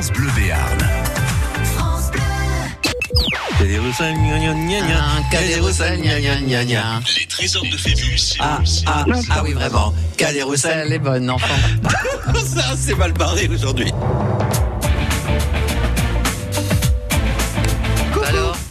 France Bleu Béarn. Les trésors de Phébus. Ah, ah, ah oui, vraiment. Cadet-Roussel. Elle est bonne, enfant. Ça, c'est mal barré aujourd'hui.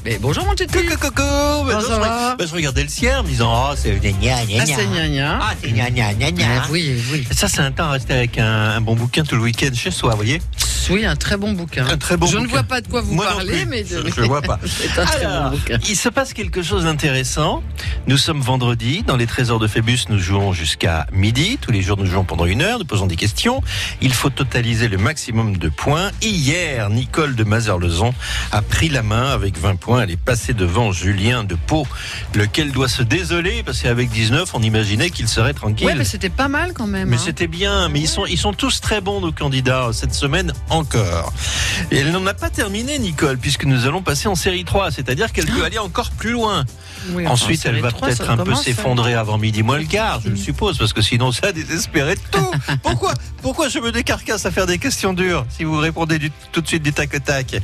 Mais bonjour mon titi. Coucou, coucou. Non, je, va bah, je regardais le ciel en me disant, oh, c'est gna gna gna Ah, gna. c'est gna gna. Ah, c'est gna gna gna gna. Ah, oui, oui. Ça, c'est un temps à rester avec un, un bon bouquin tout le week-end chez soi, vous voyez Oui, un très bon bouquin. Un très bon Je ne vois pas de quoi vous Moi parlez, mais Je- je vois pas. c'est un très bon bouquin. il se passe quelque chose d'intéressant. Nous sommes vendredi. Dans les trésors de Phébus, nous jouons jusqu'à midi. Tous les jours, nous jouons pendant une heure. Nous posons des questions. Il faut totaliser le maximum de points. Hier, Nicole de Mazerlezon a pris la main avec 20 points. Elle est passée devant Julien de Pau, lequel doit se désoler? Parce qu'avec 19, on imaginait qu'il serait tranquille. Ouais, mais c'était pas mal quand même. Mais hein. c'était bien, mais ils sont, ils sont tous très bons, nos candidats, cette semaine encore. Et elle n'en a pas terminé, Nicole, puisque nous allons passer en série 3, c'est-à-dire qu'elle peut aller encore plus loin. Oui, Ensuite, elle va peut-être un peu hein. s'effondrer avant midi moins le quart, je le suppose, parce que sinon ça a désespéré de tout. Pourquoi, pourquoi je me décarcasse à faire des questions dures si vous répondez du- tout de suite du tac au tac?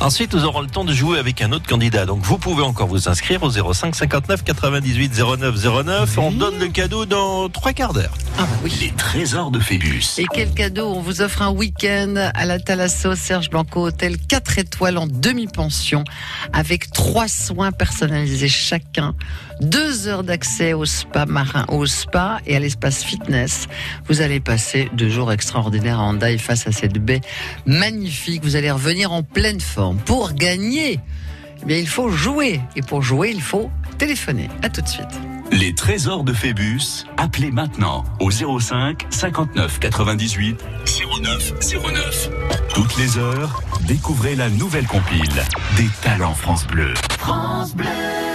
Ensuite, nous aurons le temps de jouer avec un autre candidat. Donc, vous pouvez encore vous inscrire au 05 59 98 09 09. On donne le cadeau dans trois quarts d'heure. Ah, bah oui. Les trésors de Phébus. Et quel cadeau? On vous offre un week-end à la Thalasso Serge Blanco Hôtel 4 étoiles en demi-pension avec trois soins personnalisés chacun, deux heures d'accès au spa marin, au spa et à l'espace fitness. Vous allez passer deux jours extraordinaires à Hendaye face à cette baie magnifique. Vous allez revenir en pleine forme. Pour gagner, eh bien, il faut jouer. Et pour jouer, il faut téléphoner. À tout de suite. Les trésors de Phébus. Appelez maintenant au 05 59 98 09 09. Toutes les heures, découvrez la nouvelle compile des talents France Bleu. Tu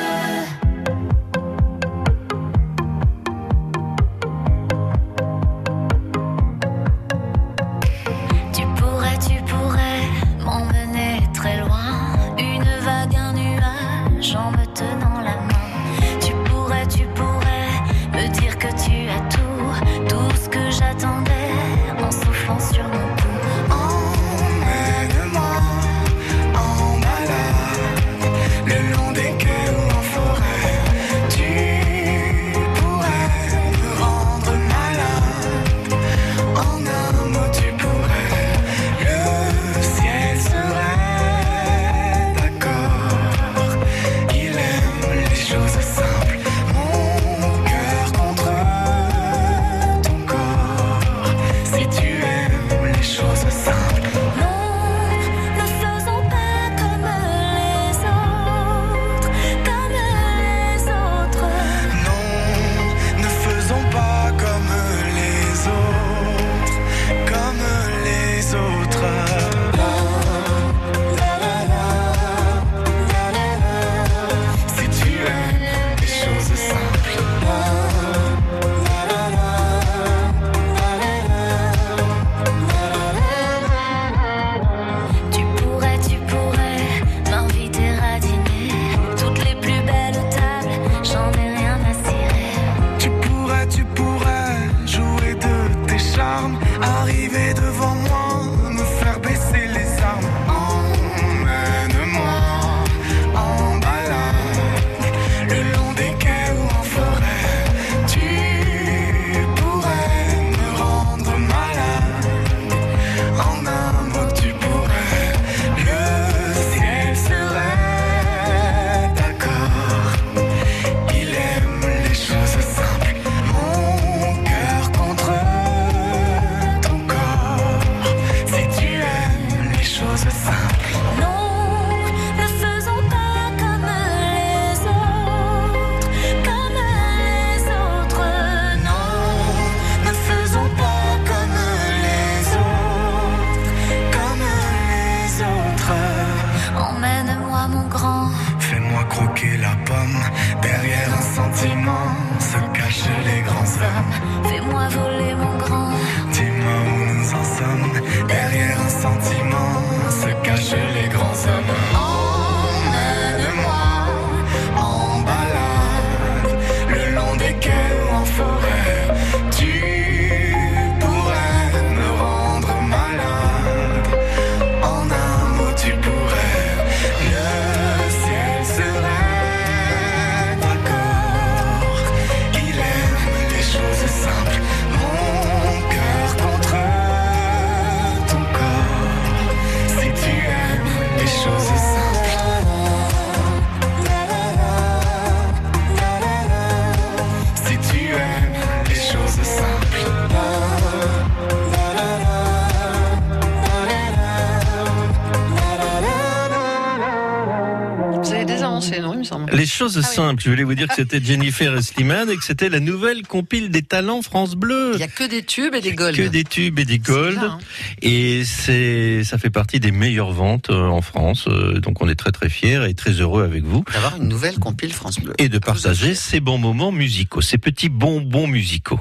Les choses simples, je voulais vous dire que c'était Jennifer Slimane et que c'était la nouvelle compile des talents France Bleu. Il n'y a que des tubes et des golds. Que des tubes et des golds. hein. Et c'est, ça fait partie des meilleures ventes euh, en France. Euh, Donc on est très très fiers et très heureux avec vous. D'avoir une nouvelle compile France Bleu. Et de partager ces bons moments musicaux, ces petits bonbons musicaux.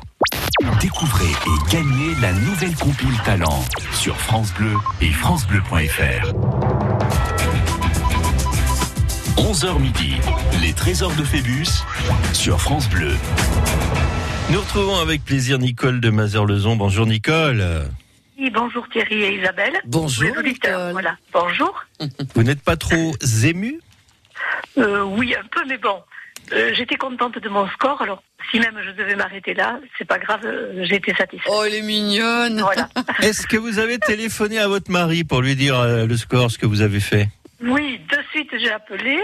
Découvrez et gagnez la nouvelle compile talent sur France Bleu et francebleu.fr. 11h midi, les trésors de Phébus sur France Bleu. Nous retrouvons avec plaisir Nicole de Mazerlezon. Bonjour Nicole. Oui, bonjour Thierry et Isabelle. Bonjour, Nicole. voilà. Bonjour. Vous n'êtes pas trop ému Euh, oui, un peu, mais bon. Euh, J'étais contente de mon score, alors si même je devais m'arrêter là, c'est pas grave, euh, j'ai été satisfaite. Oh, elle est mignonne. Voilà. Est-ce que vous avez téléphoné à votre mari pour lui dire euh, le score, ce que vous avez fait? Oui, de suite j'ai appelé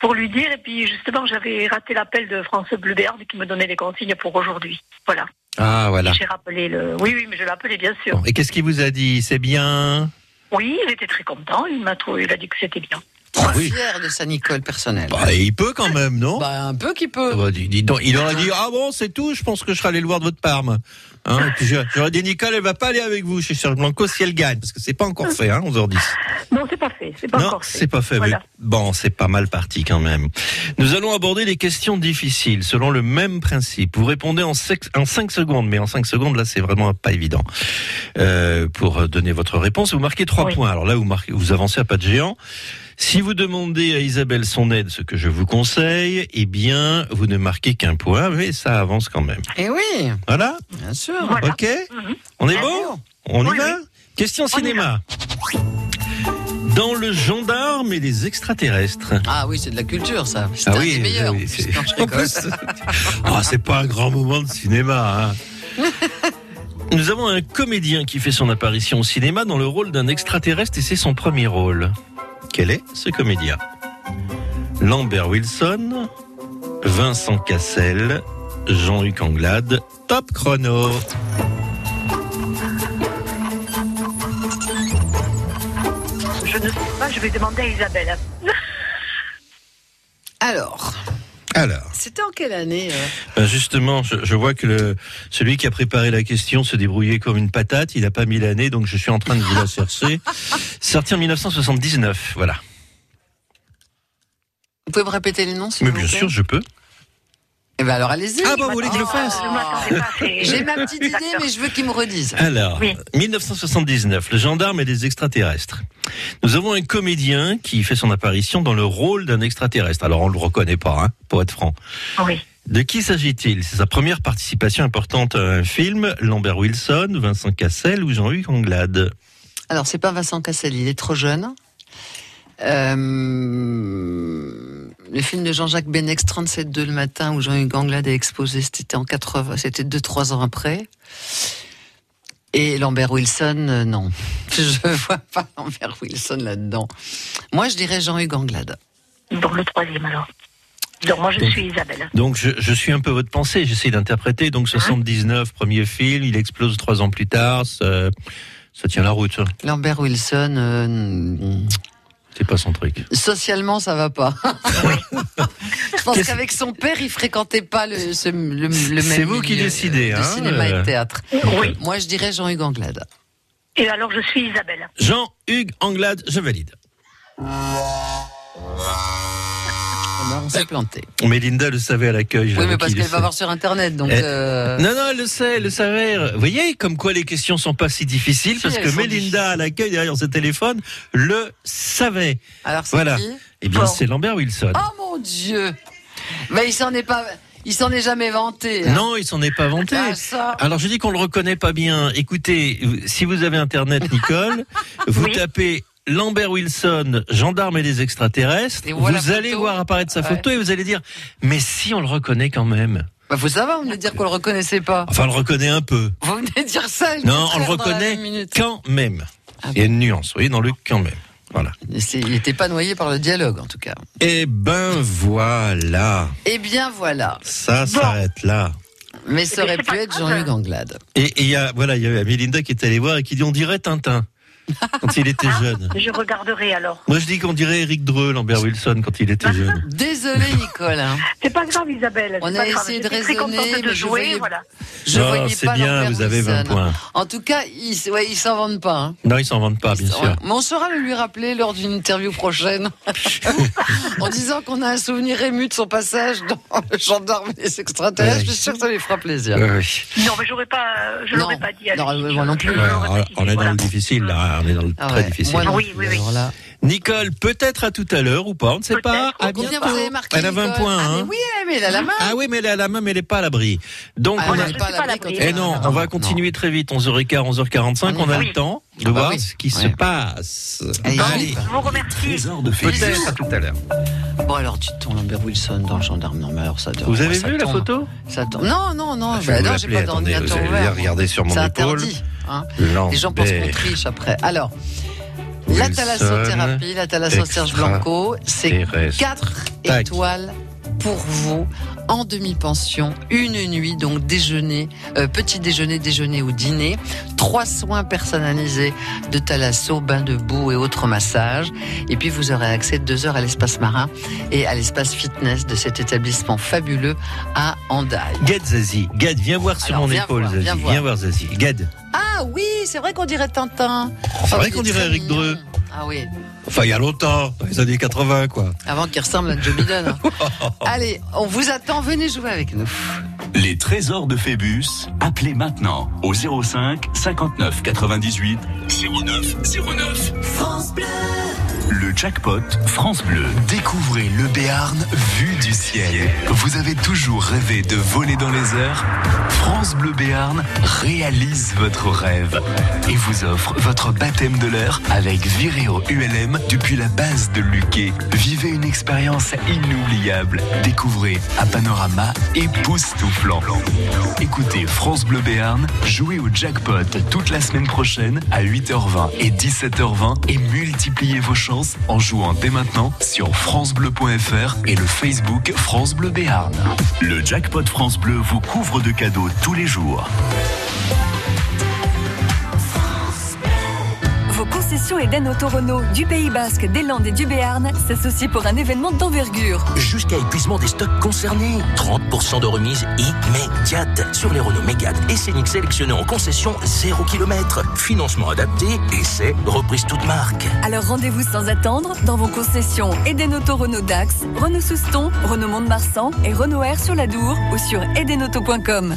pour lui dire, et puis justement j'avais raté l'appel de France Bleu qui me donnait les consignes pour aujourd'hui. Voilà. Ah voilà. J'ai rappelé le. Oui, oui, mais je l'ai appelé bien sûr. Bon, Et qu'est-ce qu'il vous a dit? C'est bien? Oui, il était très content. Il m'a trouvé, il a dit que c'était bien. Trop oui. fière de sa Nicole personnelle. bah, Il peut quand même, non Bah, un peu qui peut. Bah, dis- dis donc, il aurait dit ah bon c'est tout je pense que je serai allé le voir de votre Parme hein, j'aurais dit Nicole elle va pas aller avec vous chez Serge Blanco si elle gagne parce que c'est pas encore fait hein 11h10 Non, c'est pas fait. C'est pas non encore fait. c'est pas fait Voilà. mais bon c'est pas mal parti quand même nous allons aborder les questions difficiles selon le même principe vous répondez en 5 en cinq secondes mais en 5 secondes là c'est vraiment pas évident euh, pour donner votre réponse vous marquez 3 Oui. points alors là vous marquez vous avancez à pas de géant si vous demandez à Isabelle son aide, ce que je vous conseille, eh bien, vous ne marquez qu'un point, mais ça avance quand même. Eh oui, Voilà, bien sûr. Voilà. ok Mhm. On est Bien bon sûr. On y Oui, va Question On y cinéma. Dans le gendarme et les extraterrestres. Ah oui, c'est de la culture, ça. C'est Ah un oui, des meilleurs. oui, ah, c'est pas un grand moment de cinéma. hein. Nous avons un comédien qui fait son apparition au cinéma dans le rôle d'un extraterrestre et c'est son premier rôle. Quel est ce comédien Lambert Wilson, Vincent Cassel, Jean-Luc Anglade, top chrono. Je ne sais pas, je vais demander à Isabelle. Alors, Alors, c'était en quelle année euh ben justement, je, je vois que le, celui qui a préparé la question se débrouillait comme une patate. Il n'a pas mis l'année, donc je suis en train de vous la chercher. Sorti en 1979, voilà. Vous pouvez me répéter les noms, s'il Mais vous bien plaît sûr, je peux. Eh ben alors, allez-y. Ah bon, vous voulez que je le fasse c'est- J'ai ma petite idée, mais je veux qu'ils me redisent. Alors, Oui. 1979, le gendarme et les extraterrestres. Nous avons un comédien qui fait son apparition dans le rôle d'un extraterrestre. Alors, on le reconnaît pas, hein, pour être franc. Oui. De qui s'agit-il? C'est sa première participation importante à un film. Lambert Wilson, Vincent Cassel ou Jean-Luc Anglade? Alors, c'est pas Vincent Cassel, il est trop jeune. Euh, le film de Jean-Jacques Benex, 37-2 le matin, où Jean-Hugues Anglade a exposé, c'était en 80, c'était 2-3 ans après. Et Lambert Wilson, euh, non. Je vois pas Lambert Wilson là-dedans. Moi, je dirais Jean-Hugues Anglade. Bon, le troisième alors. Donc moi je Donc- suis Isabelle. Donc, je, je suis un peu votre pensée. J'essaie d'interpréter. Donc, 79, premier film. Il explose trois ans plus tard. Ça, ça tient la route. ça. Lambert Wilson, euh, C'est pas son truc. socialement, ça va pas. je pense Qu'est-ce- qu'avec son père, il fréquentait pas le, ce- le, le même C'est vous qui milieu, décidez, euh, hein, de cinéma et euh. de théâtre. Oui. Moi, je dirais Jean-Hugues Anglade. Et alors je suis Isabelle. Jean-Hugues Anglade, je valide. On s'est planté. Mélinda le savait à l'accueil. Oui, mais parce qu'elle le va voir sur Internet, donc. Eh, euh, Non, non, elle le sait, elle le savait. Vous voyez, comme quoi les questions sont pas si difficiles, Si, parce que Mélinda à l'accueil derrière ce téléphone le savait. Alors, c'est Voilà. qui Eh bien, Bon. c'est Lambert Wilson. Oh mon Dieu Mais il s'en est pas. Il s'en est jamais vanté. hein. Non, il s'en est pas vanté. Ah, ça. Alors je dis qu'on le reconnaît pas bien. Écoutez, si vous avez internet, Nicole, vous Oui. tapez Lambert Wilson, gendarme et des extraterrestres. Et voilà vous allez photo. voir apparaître sa Ouais. photo et vous allez dire, mais si on le reconnaît quand même. Bah, faut savoir, vous venez de dire qu'on le reconnaissait pas. Enfin, on le reconnaît un peu. Vous venez de dire ça. Non, on le reconnaît quand même. Ah Il y a une nuance, vous voyez, dans le quand même. Voilà. Il n'était pas noyé par le dialogue, en tout cas. Eh ben voilà, Eh bien, voilà. ça s'arrête là. Mais ça aurait pu être. Jean-Hugues Anglade. Et il y a voilà, il y a Mélinda qui est allée voir et qui dit on dirait Tintin. Quand il était jeune. Je regarderai alors. Moi, je dis qu'on dirait Eric Dreux, Lambert Wilson, quand il était jeune. Désolé, Nicole. hein. C'est pas grave, Isabelle. On a pas grave. essayé de raisonner, de mais je jouer, voyais- voilà. Je voyais c'est pas bien, Lambert vous avez 20 Wilson. points. En tout cas, ils ouais, ils s'en vendent pas. hein. Non, ils s'en vendent pas, bien sûr. Ouais. Mais on saura le lui rappeler lors d'une interview prochaine. en disant qu'on a un souvenir ému de son passage dans le gendarme et les extraterrestres. Ouais. Je suis sûr que ça lui fera plaisir. Non, mais j'aurais pas, je Non. l'aurais pas dit. à Non, moi non plus. Je on, est dans le difficile, là. On est dans le Ah très difficile. moi non Oui, oui, oui. là. Nicole, peut-être à tout à l'heure ou pas, on ne sait pas. À Combien bientôt. vous avez marqué Elle a 20 Nicole points. Ah, mais hein. oui, mais elle a la main. Ah oui, mais elle est à la main, mais elle n'est pas à l'abri. Donc, Ah, on elle a... pas à l'abri à quand l'abri. elle Eh non, on va continuer très vite, 11h15, 11h45, on a Oui. le temps de Ah bah voir oui. ce qui se passe. Allez, Allez, Je vous remercie. Peut-être à tout à l'heure. Bon alors tu tombes Lambert Wilson dans le gendarme. Non mais alors ça Vous avez vu la photo? Ça tombe. Non non non. Je bah vais vous non, j'ai pas d'ordinateur regarder sur mon C'est épaule. Hein. Les gens pensent qu'on triche après. Alors, la thalassothérapie, la thalasso Serge Blanco, c'est terrestre. 4 Tac. étoiles pour vous en demi-pension, une nuit, donc déjeuner, euh, petit déjeuner, déjeuner ou dîner, trois soins personnalisés de thalasso, bain de boue et autres massages. Et puis vous aurez accès deux heures à l'espace marin et à l'espace fitness de cet établissement fabuleux à Andaille. Gad Zazie. Gad, viens voir sur Alors, mon viens épaule, voir, Zazie. viens Viens voir. voir, Zazie. Gad. Ah oui, c'est vrai qu'on dirait Tintin. C'est vrai qu'on dirait Eric. Dreux. Ah oui, Enfin, il y a longtemps, dans les années 80, quoi. avant qu'il ressemble à Joe Biden. Allez, on vous attend, venez jouer avec nous. Les trésors de Phébus, appelez maintenant au 05 59 98 09 09. France Bleu. Le jackpot France Bleu. Découvrez le Béarn vu du ciel. Vous avez toujours rêvé de voler dans les airs? France Bleu Béarn réalise votre rêve et vous offre votre baptême de l'air avec Viréo ULM depuis la base de Luquet. Vivez une expérience inoubliable. Découvrez un panorama époustouflant. Écoutez France Bleu Béarn, jouez au jackpot toute la semaine prochaine à 8h20 et 17h20 et multipliez vos chances en jouant dès maintenant sur francebleu.fr et le Facebook France Bleu Béarn. Le jackpot France Bleu vous couvre de cadeaux tous les jours. Vos concessions Eden Auto Renault du Pays Basque, des Landes et du Béarn s'associent pour un événement d'envergure. Jusqu'à épuisement des stocks concernés. 30% de remise immédiate sur les Renault Mégane et Scénic sélectionnés en concession 0 km. Financement adapté, essai, reprise toute marque. Alors rendez-vous sans attendre dans vos concessions Eden Auto Renault Dax, Renault Souston, Renault Mont-de-Marsan et Renault Air sur la Dour ou sur edenauto.com.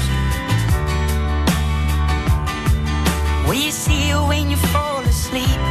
Will you see you when you fall asleep?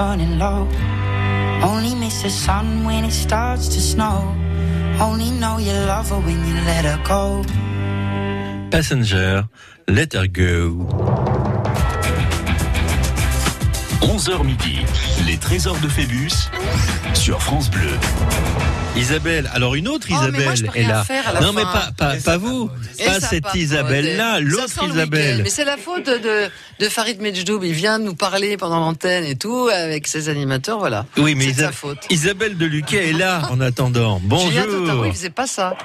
Burning low. Only miss the sun when it starts to snow. Only know you love her when you let her go. Passenger, let her go. 11h midi, les trésors de Phébus sur France Bleu. Isabelle, alors une autre Oh, Isabelle moi, est là. non, mais pas, pas, pas vous, pas cette. Isabelle-là, l'autre. Isabelle. Mais c'est la faute de, de Farid Medjdoub. Il vient nous parler pendant l'antenne et tout, avec ses animateurs, voilà. Oui, mais Isa- sa faute. Isabelle de Luquet est là en attendant. Bonjour. il faisait pas ça.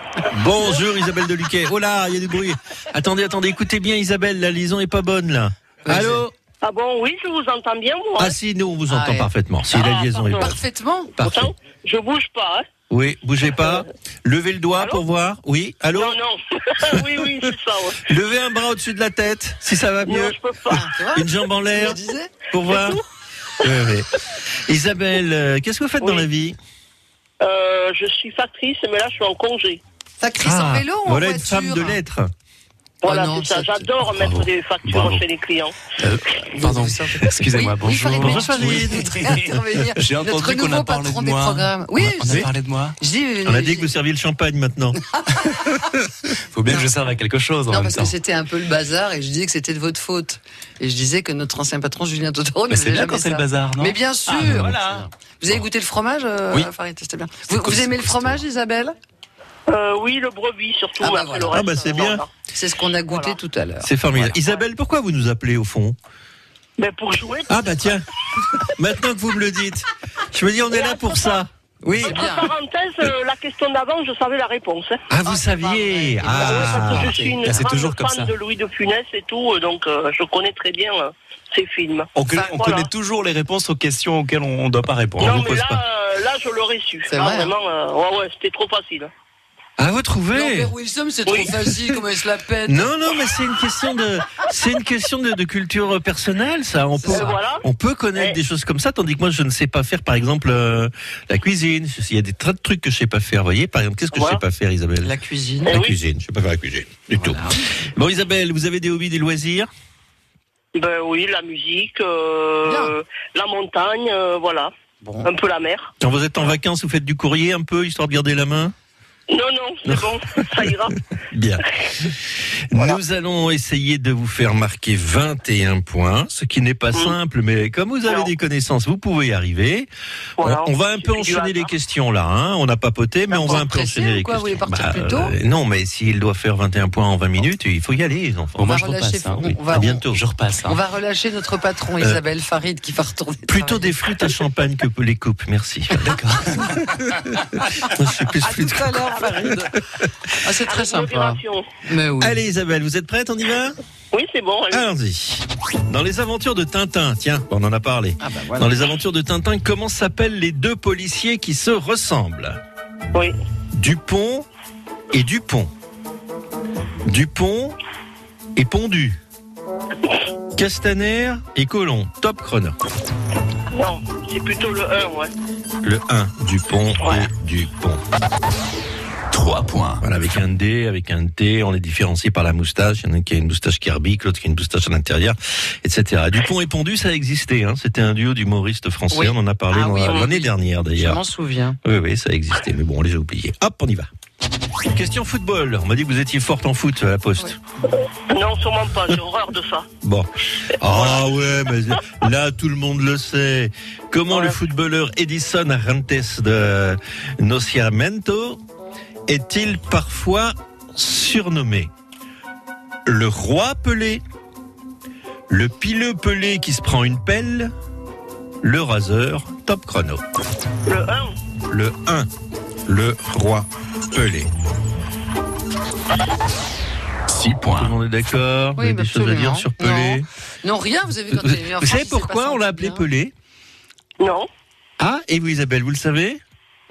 Bonjour Isabelle de Luquet. Oh là, il y a du bruit. Attendez, attendez, écoutez bien Isabelle, la liaison est pas bonne là. Allô Ah bon, oui, je vous entends bien, moi. Ah si, nous on vous entend Ah, ouais. parfaitement. Si la Ah, liaison est bonne. Parfaitement. Parfait. Pourtant, je bouge pas. Hein. Oui, bougez pas. Levez le doigt Allô pour voir. Oui, allô Non, non. oui, oui, c'est ça. Ouais. Levez un bras au-dessus de la tête, si ça va Non, mieux. je peux pas. Tu vois Une jambe en Je l'air disais. pour voir. Oui, oui. Isabelle, euh, qu'est-ce que vous faites dans Oui. la vie Euh, je suis factrice, mais là, je suis en congé. Factrice en vélo ou en Ah, voilà une voiture femme de lettres. Voilà, Oh c'est ça. J'adore mettre Bravo. des factures Bravo. chez les clients. Pardon, excusez-moi, Oui, bonjour. Bonjour. J'ai entendu qu'on a parlé de moi. Oui, on a parlé de moi. On a dit que vous serviez le champagne maintenant. Faut bien que je serve à quelque chose en Non, même parce temps. que c'était un peu le bazar et je disais que c'était de votre faute. Et je disais que notre ancien patron Julien Totoro ne Mais c'est faisait bien jamais quand c'est le bazar, non Mais bien sûr. Ah, voilà. Vous avez goûté le fromage, euh, Oui. Farid C'était bien. Vous, aimez le fromage, Isabelle? Euh, oui, le brebis, surtout. Ah bah après voilà. le reste, Ah bah, c'est euh, bien. C'est ce qu'on a goûté Voilà. tout à l'heure. C'est formidable. Isabelle, pourquoi vous nous appelez au fond? Mais pour jouer. Ah bah tiens, maintenant que vous me le dites, je me dis on est là pour ça. Oui. Entre bien. parenthèses, euh, la question d'avant, je savais la réponse. hein. Ah vous Ah, saviez. Ah ouais, Ah. parce que je suis une grande toujours comme fan ça. de Louis de Funès et tout, donc euh, je connais très bien euh, ces films. On, connaît, on Voilà. connaît toujours les réponses aux questions auxquelles on ne doit pas répondre. On non, vous mais pose là, pas. là, je l'aurais su. Vrai, hein. vraiment, euh, ouais, ouais, c'était trop facile. Ah vous trouvez Lambert Wilson, c'est trop facile, comment il se la pète. Non non mais c'est une question de c'est une question de, de culture personnelle ça. On peut Euh, voilà. on peut connaître des choses comme ça tandis que moi je ne sais pas faire par exemple euh, la cuisine. Il y a des tas de trucs que je sais pas faire. Vous voyez par exemple qu'est-ce que Voilà. je sais pas faire Isabelle? La cuisine. La Eh oui. cuisine. Je sais pas faire la cuisine du tout. Bon Isabelle, vous avez des hobbies, des loisirs? Ben oui, la musique, euh, la montagne, euh, voilà. Bon. Un peu la mer. Quand vous êtes en vacances, vous faites du courrier un peu histoire de garder la main? Non, non, c'est bon, ça ira. Bien. Nous allons essayer de vous faire marquer 21 points, ce qui n'est pas simple, mais comme vous avez Non. des connaissances, vous pouvez y arriver. Voilà, on, on va un peu enchaîner les questions là, hein. on n'a pas poté, mais Bah, on vous va un peu enchaîner les quoi, vous questions. voulez partir plus tôt euh, non, mais s'il doit faire 21 points en 20 minutes, il faut y aller, les enfants. Moi, va je relâcher- repasse. hein. on- on va- à bientôt. Je repasse. hein. On va relâcher notre patron, Isabelle Farid, qui va retourner. Plutôt travailler. des flûtes à champagne que les coupes, merci. D'accord. je suis plus À flûte. tout à l'heure, Farid. Ah, c'est très sympa. modération. Mais oui. Allez Isabelle, vous êtes prête On y va Oui, c'est bon. allez. Allons-y. Dans les aventures de Tintin, tiens, on en a parlé. Ah bah voilà. Dans les aventures de Tintin, comment s'appellent les deux policiers qui se ressemblent Oui. Dupont et Dupont. Dupont et Pondu. Castaner et Colomb. Top chrono. Non, c'est plutôt le 1, ouais. Le 1, Dupont et Dupont. 3 points. Voilà, avec un D, avec un T, on les différencie par la moustache. Il y en a un qui a une moustache Kirby, l'autre qui a une moustache à l'intérieur, etc. Dupont et Pondu, ça a existé. Hein. C'était un duo d'humoristes français. Oui. On en a parlé Ah oui, l'année dernière, Je d'ailleurs. m'en souviens. Oui, oui, ça a existé. Mais bon, on les a oubliés. Hop, on y va. Question football. On m'a dit que vous étiez forte en foot à la poste. Non, sûrement pas, j'ai horreur de ça. Bon. Ah ouais, mais là, tout le monde le sait. Comment le footballeur Edison Arantes de Nociamento est-il parfois surnommé le roi pelé, le pileux pelé qui se prend une pelle, le raseur top chrono? Le 1, Le 1, le roi pelé. 6 Tout points. le monde est d'accord? Vous Oui, avez bah, des choses à dire sur Pelé? Non, rien, vous avez vu quand Vous, vous France, savez pourquoi on l'a appelé bien. Pelé? Non. Ah, et vous Isabelle, vous le savez?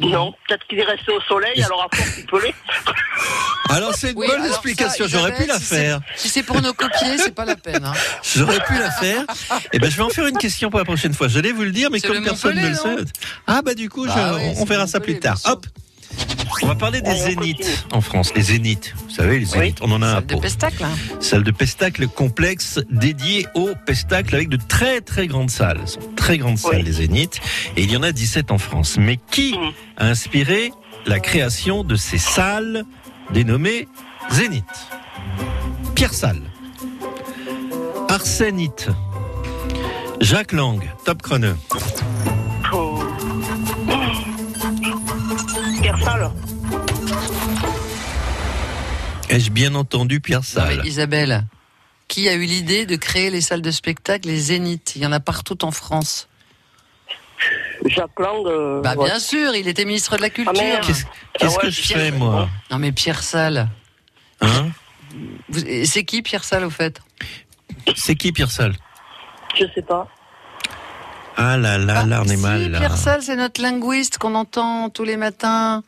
Non, peut-être qu'il est resté au soleil, alors à force il pelait. Alors c'est une Oui, bonne explication, j'aurais pu la si faire. Si c'est pour nos copier, c'est pas la peine. hein. J'aurais pu la faire. Et ben je vais en faire une question pour la prochaine fois. J'allais vous le dire, mais comme personne ne le sait. Ah bah du coup, je- Bah oui, on verra ça plus tard. Hop. On va parler des Allez, on zéniths en France. Les zéniths, vous savez, les zéniths, on en a un Salle de pot. pestacle. hein. Salle de pestacle complexe dédiée au pestacle avec de très très grandes salles. Ce sont très grandes salles des zéniths et il y en a 17 en France. Mais qui Mhm. a inspiré la création de ces salles dénommées zéniths? Pierre Salle, Arsénite, Jacques Lang, top chrono. Pierre Salle. Ai-je bien entendu Pierre Non, Salle mais Isabelle, qui a eu l'idée de créer les salles de spectacle, les zéniths? Il y en a partout en France. Jacques Lang. euh, Bah ouais. bien sûr, il était ministre de la Culture. merde. Qu'est-ce Ah ouais, que je Pierre- fais moi non mais Pierre Salle. hein C'est qui Pierre Salle au fait? C'est qui Pierre Salle Je sais pas. Ah là là, là on est Si, mal là. Pierre Salle, c'est notre linguiste qu'on entend tous les matins.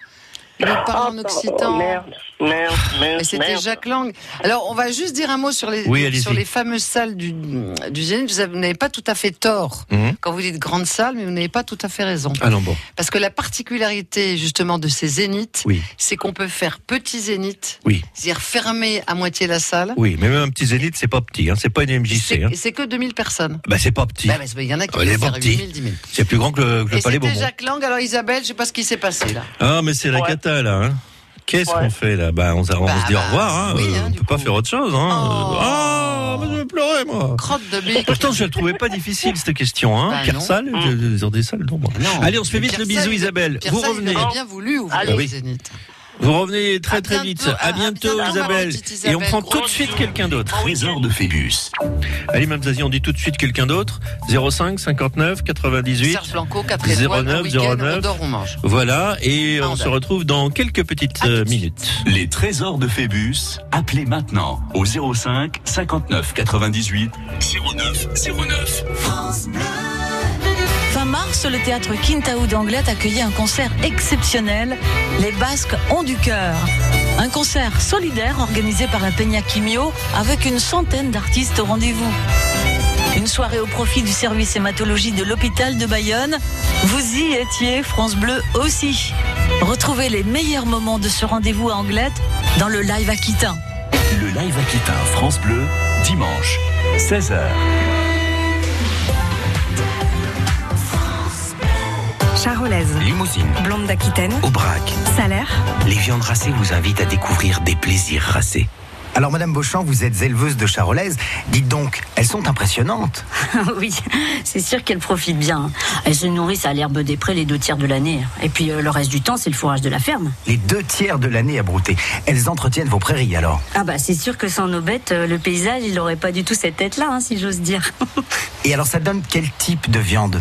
Il nous parle en Ah, occitan. oh, merde, merde, c'était. Jacques Lang. Alors, on va juste dire un mot sur les, Oui, sur les fameuses salles du, du Zénith. Vous avez- vous n'avez pas tout à fait tort Mhm. quand vous dites grande salle, mais vous n'avez pas tout à fait raison. Ah non bon. Parce que la particularité, justement, de ces zéniths, Oui. c'est qu'on peut faire petit zénith, Oui. c'est-à-dire fermer à moitié la salle. Oui, mais même un petit zénith, c'est pas petit, hein. c'est pas une MJC. C'est Hein. c'est que 2000 personnes. Bah, c'est pas petit. Bah, bah, Il y en a qui peuvent pas faire petit. 8000, 10 000. C'est plus grand que le, que le Et palais c'était Bourbon. Jacques Lang. Alors, Isabelle, je sais pas ce qui s'est passé là. Ah, mais c'est la cata là. Hein. Qu'est-ce Ouais. qu'on fait là? Bah, on, s- on Bah, se dit au bah, revoir. Hein. oui, hein, on peut pas faire autre chose. Hein. Oh. Ah, mais je vais pleurer moi. Crotte de bique. Pourtant, je la trouvais pas difficile cette question. Hein. Bah, Pierre non. Salle, Mm. des salles d'ombre. Non. Allez, on se fait vite le bisou, Isabelle. Pierre Vous revenez. Bien voulu Allez. Zénith. Vous revenez très À très vite. bientôt, À à bientôt, Isabelle. Et on prend tout de suite quelqu'un d'autre. Trésor de Phébus. Allez, Mme Zazie, on dit tout de suite quelqu'un d'autre. 05 59 98. Serge Blanco, 4 étoiles, 09, un week-end, 09. on dort, on mange. Voilà, et Ah, on se retrouve dans quelques petites euh, minutes. Les trésors de Phébus, appelez maintenant au 05 59 98 09 09. Fin mars, le théâtre Quintaou d'Anglette accueillait un concert exceptionnel. Les Basques ont du cœur. Un concert solidaire organisé par la Peña Quimio avec une centaine d'artistes au rendez-vous. Une soirée au profit du service hématologie de l'hôpital de Bayonne. Vous y étiez, France Bleu aussi. Retrouvez les meilleurs moments de ce rendez-vous à Anglette dans le live aquitain. Le live Aquitain France Bleu, dimanche, 16h. Charolaise, Limousine, blonde d'Aquitaine, Aubrac. salaire. Les viandes racées vous invitent à découvrir des plaisirs racés. Alors, Madame Beauchamp, vous êtes éleveuse de charolaises. Dites donc, elles sont impressionnantes. oui, c'est sûr qu'elles profitent bien. Elles se nourrissent à l'herbe des prés les deux tiers de l'année. Et puis euh, le reste du temps, c'est le fourrage de la ferme. Les deux tiers de l'année à brouter. Elles entretiennent vos prairies alors. Ah bah c'est sûr que sans nos bêtes, euh, le paysage, il aurait pas du tout cette tête-là, hein, si j'ose dire. Et alors, ça donne quel type de viande?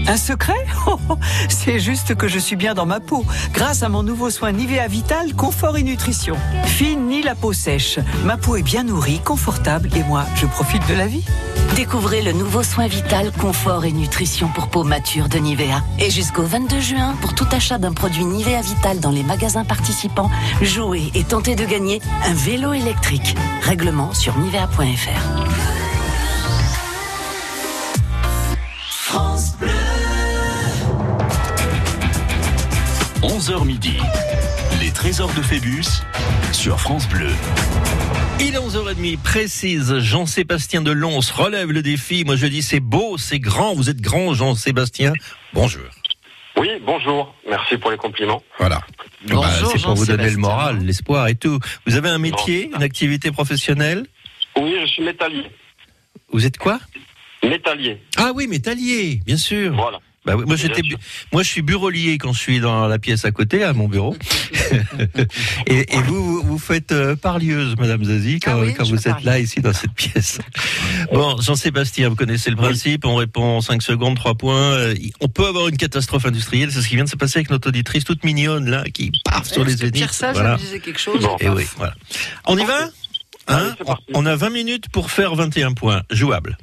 Un secret Oh, C'est juste que je suis bien dans ma peau, grâce à mon nouveau soin Nivea Vital Confort et Nutrition. Fine ni la peau sèche. Ma peau est bien nourrie, confortable et moi, je profite de la vie. Découvrez le nouveau soin vital, confort et nutrition pour peau mature de Nivea. Et jusqu'au 22 juin, pour tout achat d'un produit Nivea Vital dans les magasins participants, jouez et tentez de gagner un vélo électrique. Règlement sur nivea.fr. France Bleu. 11h midi. Les trésors de Phébus sur France Bleu. Il est 11h30 précise. Jean-Sébastien de Lons relève le défi. Moi je dis c'est beau, c'est grand. Vous êtes grand Jean-Sébastien. Bonjour. Oui, bonjour. Merci pour les compliments. Voilà. Bah, c'est pour vous donner le moral, l'espoir et tout. Vous avez un métier, une activité professionnelle? Oui, je suis métallier. Vous êtes quoi? Métallier. Ah oui, métallier, bien sûr. Voilà. Bah oui, moi j'étais, bu- moi je suis bureaulier quand je suis dans la pièce à côté, à mon bureau. et, et vous, vous, faites euh, parlieuse, Madame Zazie, quand, Ah oui, quand vous êtes là ici dans cette pièce. Bon, Jean-Sébastien, vous connaissez le principe. On répond en 5 secondes, 3 points. Euh, On peut avoir une catastrophe industrielle. C'est ce qui vient de se passer avec notre auditrice toute mignonne là, qui paf sur les zéniths. Pierre Sage Voilà. me disait quelque chose. Et oui, voilà. On y va? Hein? On a 20 minutes pour faire 21 points. Jouable.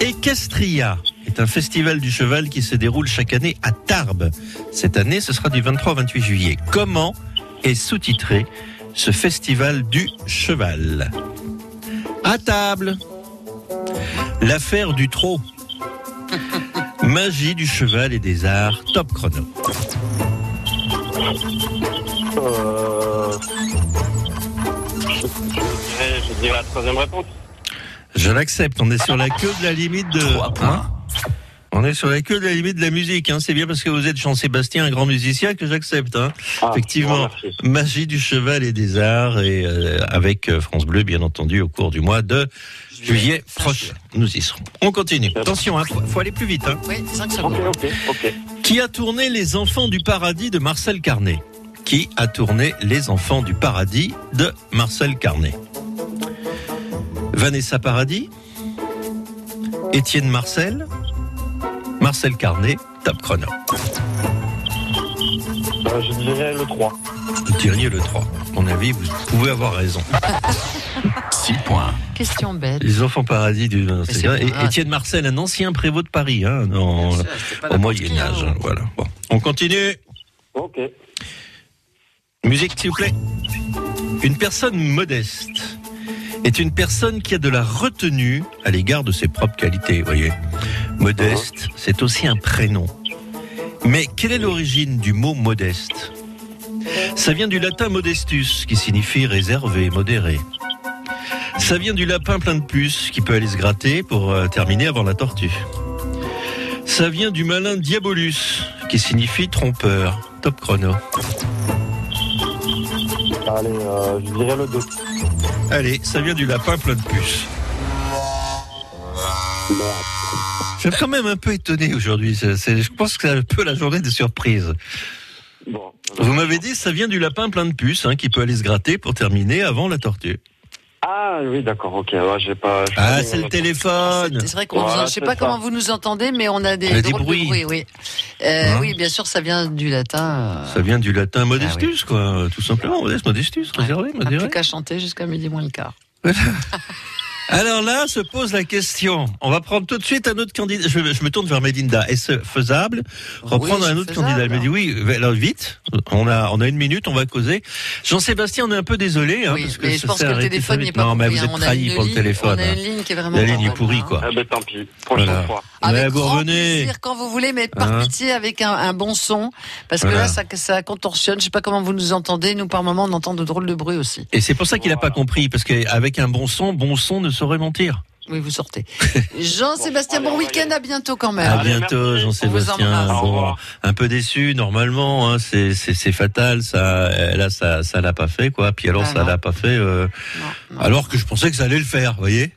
Equestria est un festival du cheval qui se déroule chaque année à Tarbes. Cette année, ce sera du 23 au 28 juillet. Comment est sous-titré ce festival du cheval? À table. L'affaire du trot. Magie du cheval et des arts. Top chrono. Euh... Je, dirais, la troisième réponse. Je l'accepte. On est sur la queue de la limite de. Hein on est sur la queue de la limite de la musique. Hein. C'est bien parce que vous êtes Jean-Sébastien, un grand musicien, que j'accepte. Hein. Effectivement, magie du cheval et des arts, et euh, avec euh, France Bleu, bien entendu, au cours du mois de juillet prochain. Nous y serons. On continue. Attention, hein, faut, faut aller plus vite. Hein. Oui, 5 secondes. Qui a tourné Les Enfants du Paradis de Marcel Carnet? Qui a tourné Les Enfants du Paradis de Marcel Carnet? Vanessa Paradis? Étienne Marcel? Marcel Carnet, top chrono. Euh, je dirais le 3. Vous diriez le 3. À mon avis, vous pouvez avoir raison. 6 points. Question bête. Les enfants paradis du Étienne Marcel, un ancien prévôt de Paris, hein, dans- au Moyen Âge. hein, Voilà. Bon, on continue. Ok. Musique, s'il vous plaît. Une personne modeste est une personne qui a de la retenue à l'égard de ses propres qualités, vous voyez. Modeste, c'est aussi un prénom. Mais quelle est l'origine du mot modeste? Ça vient du latin modestus, qui signifie réservé, modéré. Ça vient du lapin plein de puces, qui peut aller se gratter pour euh, terminer avant la tortue. Ça vient du malin diabolus, qui signifie trompeur. Top chrono. Allez, euh, je dirais le 2. Allez, ça vient du lapin plein de puces. Je suis quand même un peu étonné aujourd'hui. Je pense que c'est un peu la journée des surprises. Vous m'avez dit ça vient du lapin plein de puces, hein, qui peut aller se gratter pour terminer avant la tortue. Ah oui, d'accord, ok. Ouais, j'ai pas. j'ai Ah, pas c'est le téléphone. C'est vrai qu'on je sais pas ça. comment vous nous entendez, mais on a des a bruits. de bruits, oui. Euh, Hein oui, bien sûr, ça vient du latin. euh, Ça vient du latin Ah modestus, quoi, tout simplement. Modeste, modestus, réservé, on n'a modéré. plus qu'à chanter jusqu'à midi moins le quart. Alors là, se pose la question. On va prendre tout de suite un autre candidat. Je, je me tourne vers Medinda. Est-ce faisable? Reprendre Oui, un autre faisable. candidat. Elle me dit oui, alors vite. On a, on a une minute, on va causer. Jean-Sébastien, on est un peu désolé. Hein, Oui, parce que mais je ça pense que le téléphone n'est pas Non, mais vous hein. êtes trahi pour le téléphone. on a hein. une ligne qui est vraiment La ligne est pourrie, hein. quoi. Eh ben tant pis. Prochaine Voilà. fois. Avec Ouais, vous grand revenez. plaisir quand vous voulez, mais par Hein pitié avec un, un bon son, parce que Voilà. là ça, ça contorsionne. Je sais pas comment vous nous entendez. Nous par moment on entend de drôles de bruit aussi. Et c'est pour ça qu'il n'a pas compris, parce qu'avec un bon son, bon son ne saurait mentir. Oui, vous sortez. Jean-Sébastien, bon week-end, à bientôt quand même. À bientôt, Jean-Sébastien. Bon, un peu déçu, normalement, hein, c'est c'est- c'est fatal. Ça, euh, là, ça, ça l'a pas fait, quoi. Puis alors, Ah ça non. l'a pas fait. euh, alors que je pensais que ça allait le faire, vous voyez.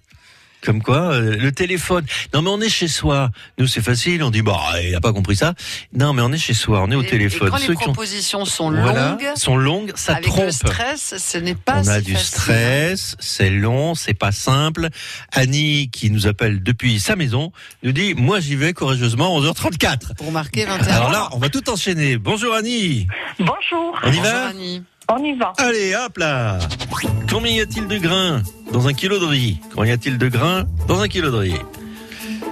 Comme quoi, euh, le téléphone. Non, mais on est chez soi. Nous, c'est facile. On dit, bah, il a pas compris ça. Non, mais on est chez soi. On est au Et- téléphone. Et quand les Ceux qui ont- propositions sont Voilà, longues, sont longues, ça avec trompe. le stress, ce n'est pas On a si du facile. stress, c'est long, c'est pas simple. Annie, qui nous appelle depuis sa maison, nous dit Moi, j'y vais courageusement 11h34. Pour marquer 21 Alors là, on va tout enchaîner. Bonjour Annie. Bonjour. On y va On y va. Allez, hop là Combien y a-t-il de grains dans un kilo de riz Combien y a-t-il de grains dans un kilo de riz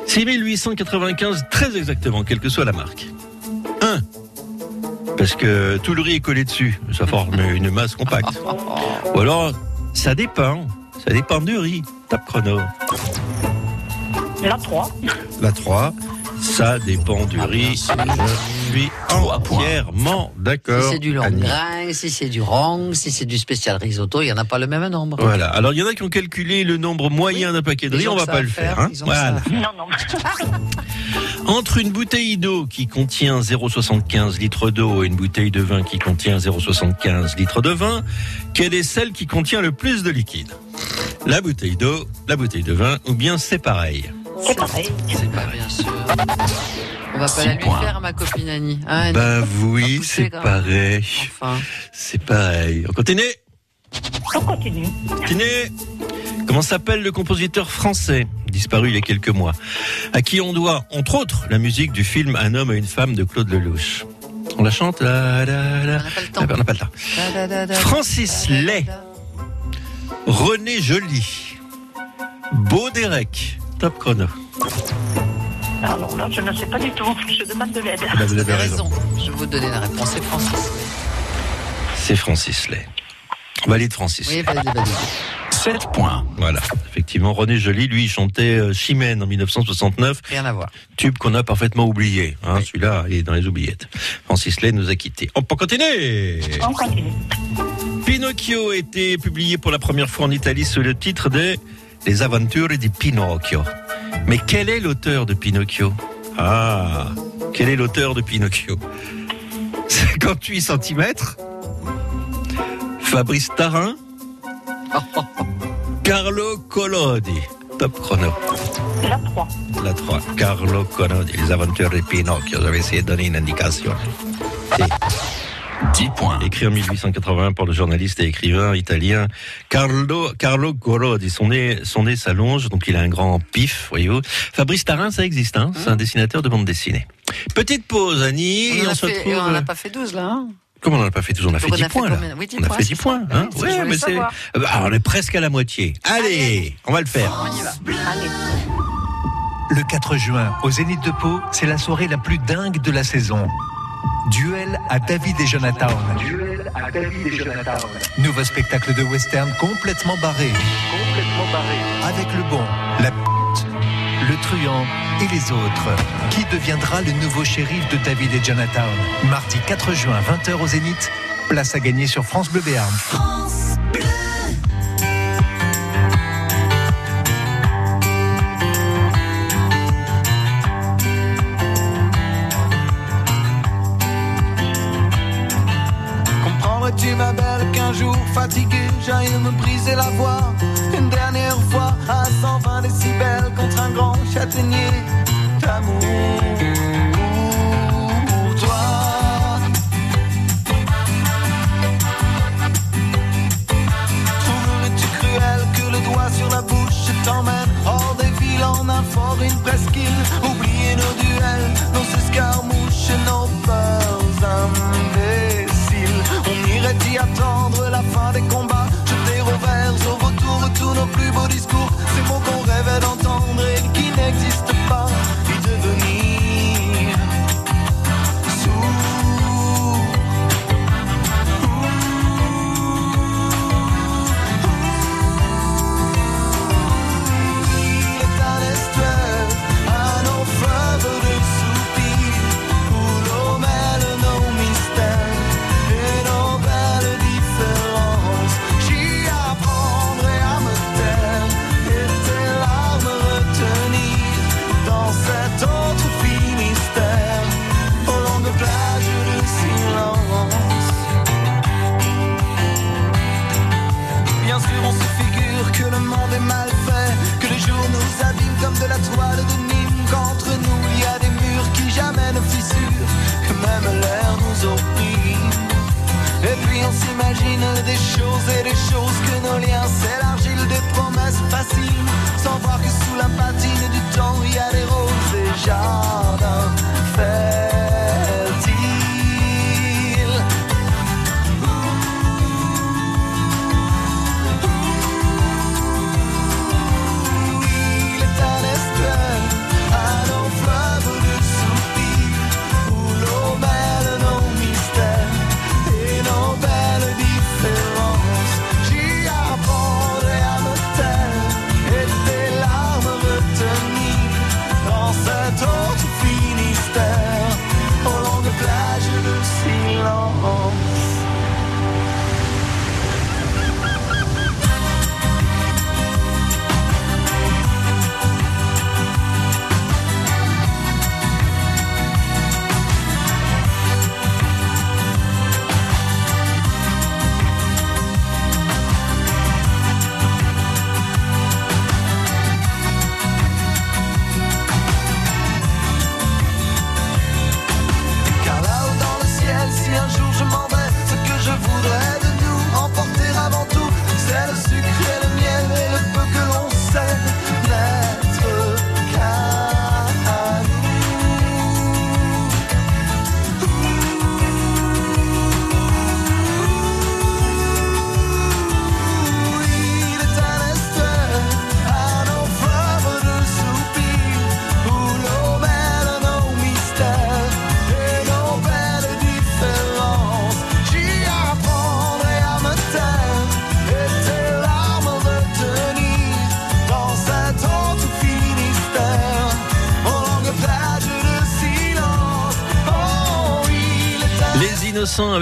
6895, très exactement, quelle que soit la marque. 1. Parce que tout le riz est collé dessus, ça forme une masse compacte. Ou alors, ça dépend, ça dépend du riz. Top chrono. La 3. La 3, ça dépend du riz. Je suis entièrement Si d'accord. c'est du long Annie. grain, si c'est du rong, si c'est du spécial risotto, il n'y en a pas le même nombre. Voilà. Alors, il y en a qui ont calculé le nombre moyen d'un paquet de riz, on va pas le faire, faire. hein. voilà. faire. Non, non. Entre une bouteille d'eau qui contient 0,75 litres d'eau et une bouteille de vin qui contient 0,75 litres de vin, quelle est celle qui contient le plus de liquide? La bouteille d'eau, la bouteille de vin, ou bien c'est pareil? C'est pareil. C'est pas bien sûr. On va pas la lui faire, ma copine Annie. Annie Bah oui, c'est pareil. Enfin. C'est pareil. On continue On continue. Continue. Comment s'appelle le compositeur français, disparu il y a quelques mois, à qui on doit, entre autres, la musique du film Un homme et une femme de Claude Lelouch? On la chante? Là, là, là. Ah ben, On n'a pas le temps. Da, da, Francis Lay. René Joly, Baudérec, top chrono. Alors là, je ne sais pas du tout. Je demande de l'aide. Ah bah, vous avez raison. Je vais vous donner la réponse. C'est Francis. C'est Francis Lay. Valide Francis. Oui, validé, validé. 7 points. Voilà. Effectivement, René Joly, lui, chantait euh, Chimène en 1969. Rien à voir. Tube qu'on a parfaitement oublié. Hein, Celui-là, il est dans les oubliettes. Francis Lay nous a quittés. On peut continuer On continue. Pinocchio a été publié pour la première fois en Italie sous le titre de Les aventures di Pinocchio. Mais quel est l'auteur de Pinocchio? Ah, quel est l'auteur de Pinocchio? 58 cm Fabrice Tarin Carlo Collodi. Top chrono. La 3. La 3. Carlo Collodi. Les aventures de Pinocchio. J'avais essayé de donner une indication. 10 points. Écrit en 1881 par le journaliste et écrivain italien Carlo, Carlo Collodi. Son nez, son nez s'allonge, donc il a un grand pif, voyez-vous. Fabrice Tarin, ça existe, hein? C'est un dessinateur de bande dessinée. Petite pause, Annie, On et on a se fait- retrouve. on n'en a pas fait 12 là. hein? Comment on n'a pas fait tous On a fait Donc, 10 on a fait points là. combien Oui, 10 on a fait c'est 10 ça. points. Oui, Hein mais c'est. savoir. Euh, bah, on est presque à la moitié. Allez, on va le faire. On y va. Allez. Le 4 juin, au Zénith de Pau, c'est la soirée la plus dingue de la saison. Duel à David et Jonathan. Duel à David et Jonathan. Nouveau spectacle de western complètement barré. Complètement barré. Avec le bon, la p***, le truand et les autres. Qui deviendra le nouveau shérif de David et Jonathan? Mardi 4 juin, 20h au Zénith. Place à gagner sur France Bleu Béarn. Ma belle, qu'un jour fatigué, j'aille me briser la voix une dernière fois à 120 décibels contre un grand châtaignier d'amour toi. Trouverais-tu cruel que le doigt sur la bouche t'emmène hors des villes en un fort, une presqu'île tous nos plus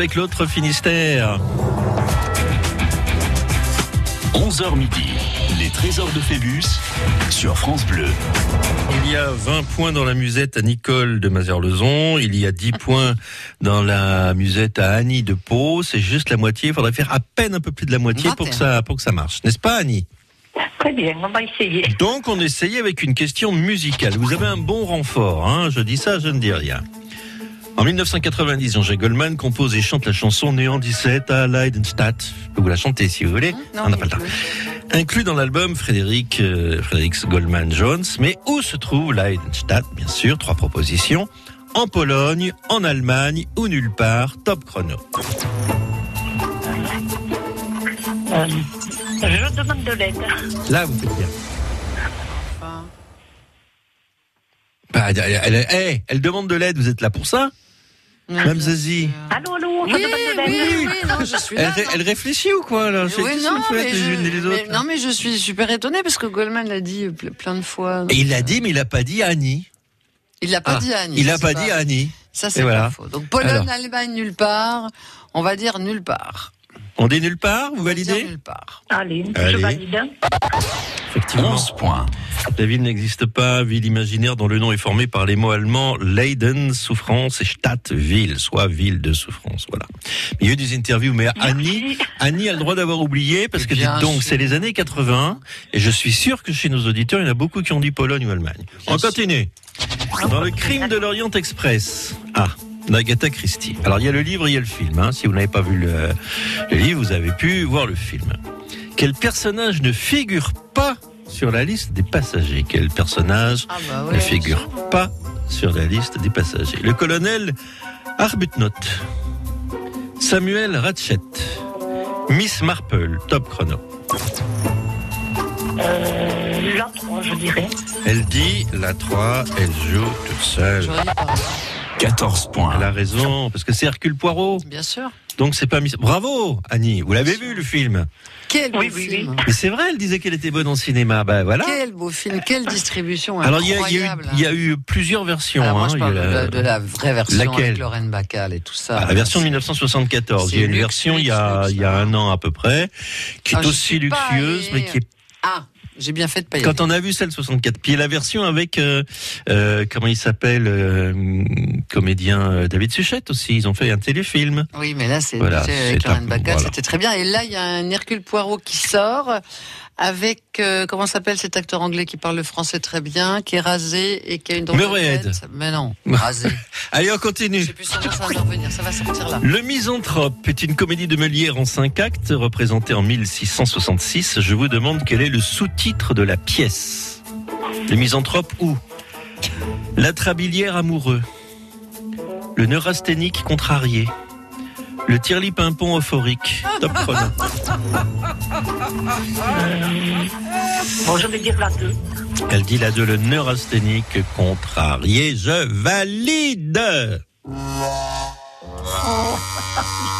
avec l'autre Finistère. 11h midi, les trésors de Phébus sur France Bleu. Il y a 20 points dans la musette à Nicole de Mazerlezon. Il y a 10 points dans la musette à Annie de Pau. C'est juste la moitié. Il faudrait faire à peine un peu plus de la moitié pour que ça, pour que ça marche. N'est-ce pas, Annie? Très bien, on va essayer. Donc, on essaye avec une question musicale. Vous avez un bon renfort, hein Je dis ça, je ne dis rien. En 1990, Jean-Jacques Goldman compose et chante la chanson Néant 17 à Leidenstadt. Je peux vous la chanter si vous voulez. on n'a pas le temps. Inclus dans l'album Frédéric, euh, Frédéric Goldman Jones. Mais où se trouve Leidenstadt Bien sûr, trois propositions. En Pologne, en Allemagne ou nulle part? Top chrono. Euh, je demande de l'aide. Là, vous faites bien. Bah, elle, elle- elle- elle demande de l'aide, vous êtes là pour ça Mme Zazie Allô, allô, je Oui, demande de oui, l'aide. oui, non, je suis elle, là. ré- elle réfléchit ou quoi là Oui, non, que vous faites mais les je, unes et les mais- autres non, mais je suis super étonnée parce que Goldman l'a dit ple- plein de fois. Et il l'a dit, mais il n'a pas dit Annie. Il l'a pas Ah, dit à Annie. Il n'a pas dit Annie. Ça, c'est voilà. faux. Donc, Pologne, Alors, Allemagne, nulle part. On va dire nulle part. on dit nulle part, vous validez Nulle part. Allez, Allez. je valide. Effectivement. 11 points. La ville n'existe pas, ville imaginaire dont le nom est formé par les mots allemands Leiden, souffrance, et Stadt, ville, soit ville de souffrance. Voilà. Il y a eu des interviews, mais Annie, Annie a le droit d'avoir oublié parce que dites donc, c'est les années 80 et je suis sûr que chez nos auditeurs, il y en a beaucoup qui ont dit Pologne ou Allemagne. On continue. Dans le crime de l'Orient Express. Ah. d'Agatha Christie. Alors il y a le livre, il y a le film. hein. Si vous n'avez pas vu le, le livre, vous avez pu voir le film. Quel personnage ne figure pas sur la liste des passagers? Quel personnage Ah bah ne figure pas sur la liste des passagers? Le colonel Arbuthnot, Samuel Ratchet, Miss Marple, top chrono. Euh, la 3, je dirais. Elle dit la 3, elle joue toute seule. 14 points. Elle a raison, parce que c'est Hercule Poirot. Bien sûr. Donc c'est pas Miss. Bravo, Annie. Vous l'avez vu le film Quel beau film. Mais c'est vrai, elle disait qu'elle était bonne en cinéma. Ben voilà. Quel beau film, quelle distribution Alors il y, a- il y a eu, incroyable. il y a eu plusieurs versions. Alors moi, hein. je parle de la- la, de la vraie version Laquelle avec Lorraine Bacall et tout ça. Ah, la version de 1974. C'est Il y a une luxe, version il y a, il y a un an à peu près, qui est Ah, aussi luxueuse, allée. mais qui est Ah, j'ai bien fait de pas y Quand on a vu celle 64, puis la version avec euh, euh, comment il s'appelle euh, comédien euh, David Suchet aussi, ils ont fait un téléfilm. Oui, mais là, c'est Voilà, avec Lorraine voilà. c'était très bien. Et là, il y a un Hercule Poirot qui sort avec euh, comment s'appelle cet acteur anglais qui parle le français très bien, qui est rasé et qui a une drôle de tête. Mais non, rasé. Allez, on continue. Ça va revenir, ça va sortir là. Le Misanthrope est une comédie de Molière en cinq actes, représentée en 1666. Je vous demande quel est le sous-titre de la pièce. Le Misanthrope ou L'atrabilière amoureux. Le neurasthénique contrarié. Le tirli-pimpon euphorique. Top chrono. Bon, je vais dire la 2. Elle dit la 2, le neurasthénique contrarié. Je valide.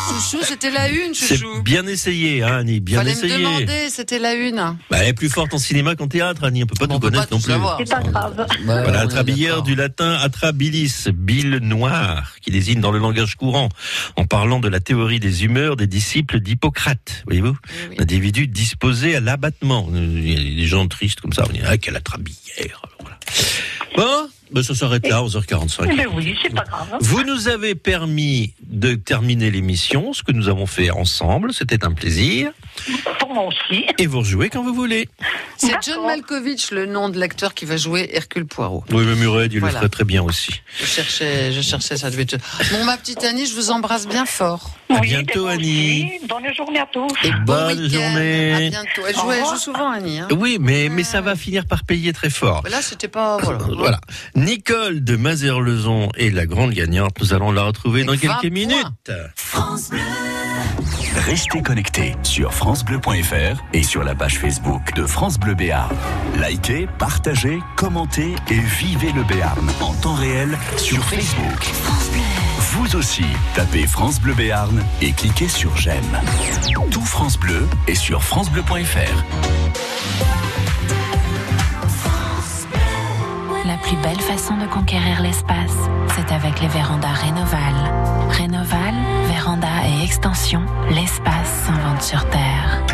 Chouchou, c'était la une, C'est chouchou. bien essayé, hein, Annie, bien Fallait essayé. me demander, c'était la une. Bah, elle est plus forte en cinéma qu'en théâtre, Annie. On peut pas tout connaître non plus. C'est pas grave. Voilà, atrabilière du latin atrabilis, bile noire, qui désigne dans le langage courant, en parlant de la théorie des humeurs des disciples d'Hippocrate. Voyez-vous? L'individu disposé à l'abattement. Il y a des gens tristes comme ça. On dit, ah, quelle atrabilière. Alors, voilà. Bon, ben, ça s'arrête là, 11h45. Mais oui, c'est pas grave. Vous nous avez permis de terminer l'émission, ce que nous avons fait ensemble. C'était un plaisir. Pour moi aussi. Et vous rejouez quand vous voulez. C'est John Malkovich, le nom de l'acteur qui va jouer Hercule Poirot. Oui, mais Muret, il Voilà. le ferait très bien aussi. Je cherchais, je cherchais, ça devait être. Bon, ma petite Annie, je vous embrasse bien fort. À bientôt, Annie. Bonne journée à tous. Et bon Bonne journée. À bientôt. Elle joue, elle joue souvent, Annie. Hein. Oui, mais, mais ça va finir par payer très fort. Mais Là, c'était pas. Voilà. Voilà. Nicole de Mazerlezon est la grande gagnante. Nous allons la retrouver dans Avec 20 quelques minutes. Restez connectés sur francebleu.fr et sur la page Facebook de France Bleu Béarn. Likez, partagez, commentez et vivez le Béarn en temps réel sur Facebook. Vous aussi, tapez France Bleu Béarn et cliquez sur j'aime. Tout France Bleu est sur francebleu.fr. La plus belle façon de conquérir l'espace, c'est avec les vérandas Rénoval. Rénoval, extension, l'espace s'invente sur Terre.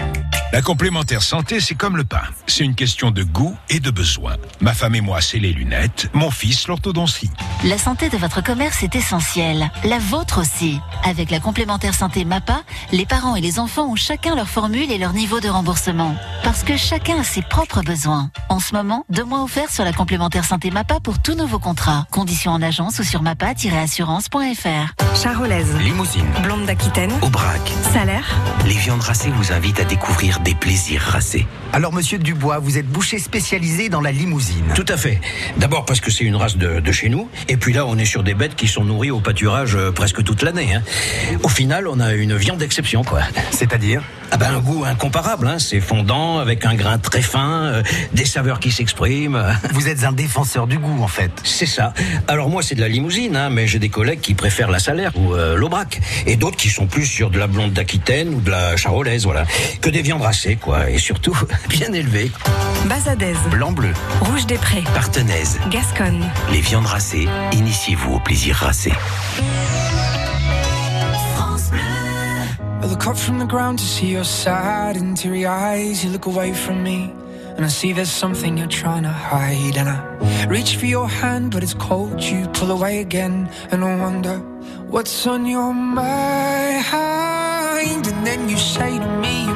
La complémentaire santé, c'est comme le pain. C'est une question de goût et de besoin. Ma femme et moi, c'est les lunettes. Mon fils, l'orthodontie. La santé de votre commerce est essentielle, la vôtre aussi. Avec la complémentaire santé MAPA, les parents et les enfants ont chacun leur formule et leur niveau de remboursement. Parce que chacun a ses propres besoins. En ce moment, deux mois offerts sur la complémentaire santé MAPA pour tous nouveaux contrats. Conditions en agence ou sur mapa-assurance.fr. Charolaise. Limousine. Blonde d'Aquitaine. Aubrac. Salaire. Les viandes racées vous invitent à découvrir des plaisirs racés. Alors, monsieur Dubois, vous êtes boucher spécialisé dans la limousine. Tout à fait. D'abord parce que c'est une race de, de chez nous. Et puis là, on est sur des bêtes qui sont nourries au pâturage euh, presque toute l'année. hein. Au final, on a une viande d'exception, quoi. C'est-à-dire? Ah ben, un goût incomparable. Hein. C'est fondant, avec un grain très fin, euh, des saveurs qui s'expriment. Vous êtes un défenseur du goût, en fait. C'est ça. Alors moi, c'est de la limousine, hein, mais j'ai des collègues qui préfèrent la salaire ou euh, l'aubrac. Et d'autres qui sont plus sur de la blonde d'Aquitaine ou de la charolaise, voilà. Que des viandes racées, quoi. Et surtout, bien élevées. Bazadaise. Blanc-bleu. Rouge des Prés. Partenaise. Gasconne. Les viandes racées, initiez-vous au plaisir racé. I look up from the ground to see your sad and teary eyes. You look away from me, and I see there's something you're trying to hide. And I reach for your hand, but it's cold. You pull away again, and I wonder what's on your mind. And then you say to me, You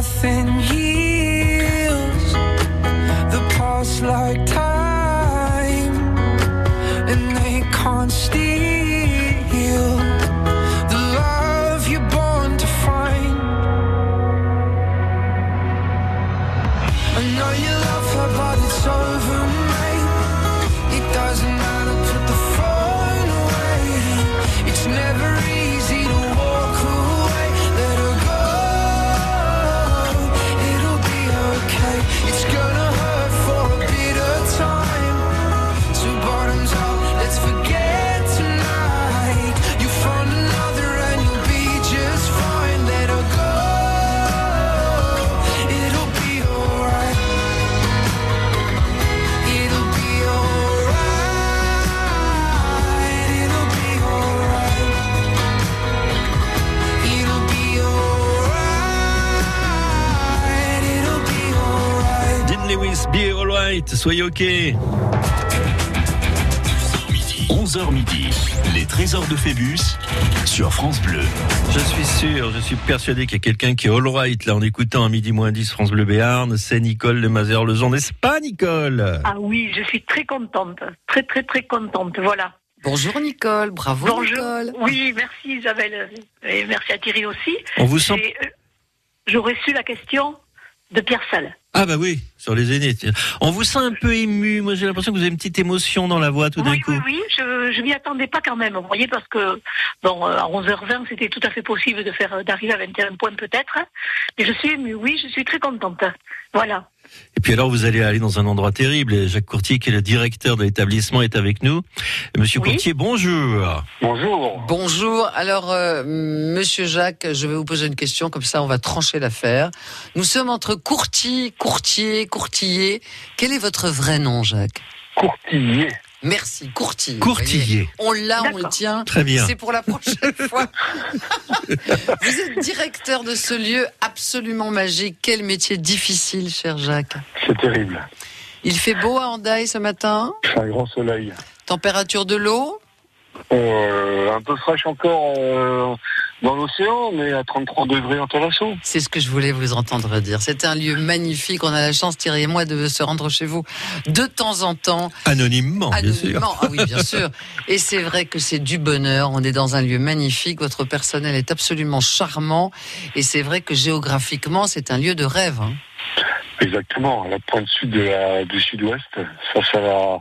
nothing soyez ok. 11h midi, les trésors de Phébus sur France Bleu. Je suis sûr, je suis persuadé qu'il y a quelqu'un qui est all right là en écoutant à midi moins 10 France Bleu Béarn. C'est Nicole de Mazère-Lezon, n'est-ce pas Nicole? Ah oui, je suis très contente. Très, très, très contente. Voilà. Bonjour Nicole, bravo Bonjour. Nicole. Oui, merci Isabelle. Et merci à Thierry aussi. On vous sent- Et, euh, J'aurais su la question de Pierre Salle. Ah bah oui, sur les zéniths. On vous sent un peu ému. Moi j'ai l'impression que vous avez une petite émotion dans la voix tout d'un Oui, coup. oui, oui, je, je m'y attendais pas quand même, vous voyez, parce que, bon, euh, à 11h20, c'était tout à fait possible de faire, euh, d'arriver à 21 points peut-être. Mais je suis émue, oui, je suis très contente. Voilà. Et puis alors vous allez aller dans un endroit terrible. Et Jacques Courtier, qui est le directeur de l'établissement, est avec nous. Monsieur Courtier, bonjour. Bonjour. Bonjour. Alors, euh, Monsieur Jacques, je vais vous poser une question, comme ça on va trancher l'affaire. Nous sommes entre courtier, courtier, courtier. Quel est votre vrai nom, Jacques? Courtier. Merci, courtier. Courtier. Vous voyez. On l'a, on le tient. Très bien. C'est pour la prochaine fois. vous êtes directeur de ce lieu absolument magique. Quel métier difficile, cher Jacques. C'est terrible. Il fait beau à Hendaye ce matin. C'est un grand soleil. Température de l'eau? Euh, un peu fraîche encore euh, dans l'océan, mais à 33 degrés en Talasso. C'est ce que je voulais vous entendre dire. C'est un lieu magnifique. On a la chance, Thierry et moi, de se rendre chez vous de temps en temps. Anonymement, bien sûr. Anonymement, ah oui, bien sûr. Et c'est vrai que c'est du bonheur. On est dans un lieu magnifique. Votre personnel est absolument charmant. Et c'est vrai que géographiquement, c'est un lieu de rêve. hein. Exactement, à la pointe sud de la- du sud-ouest, face à,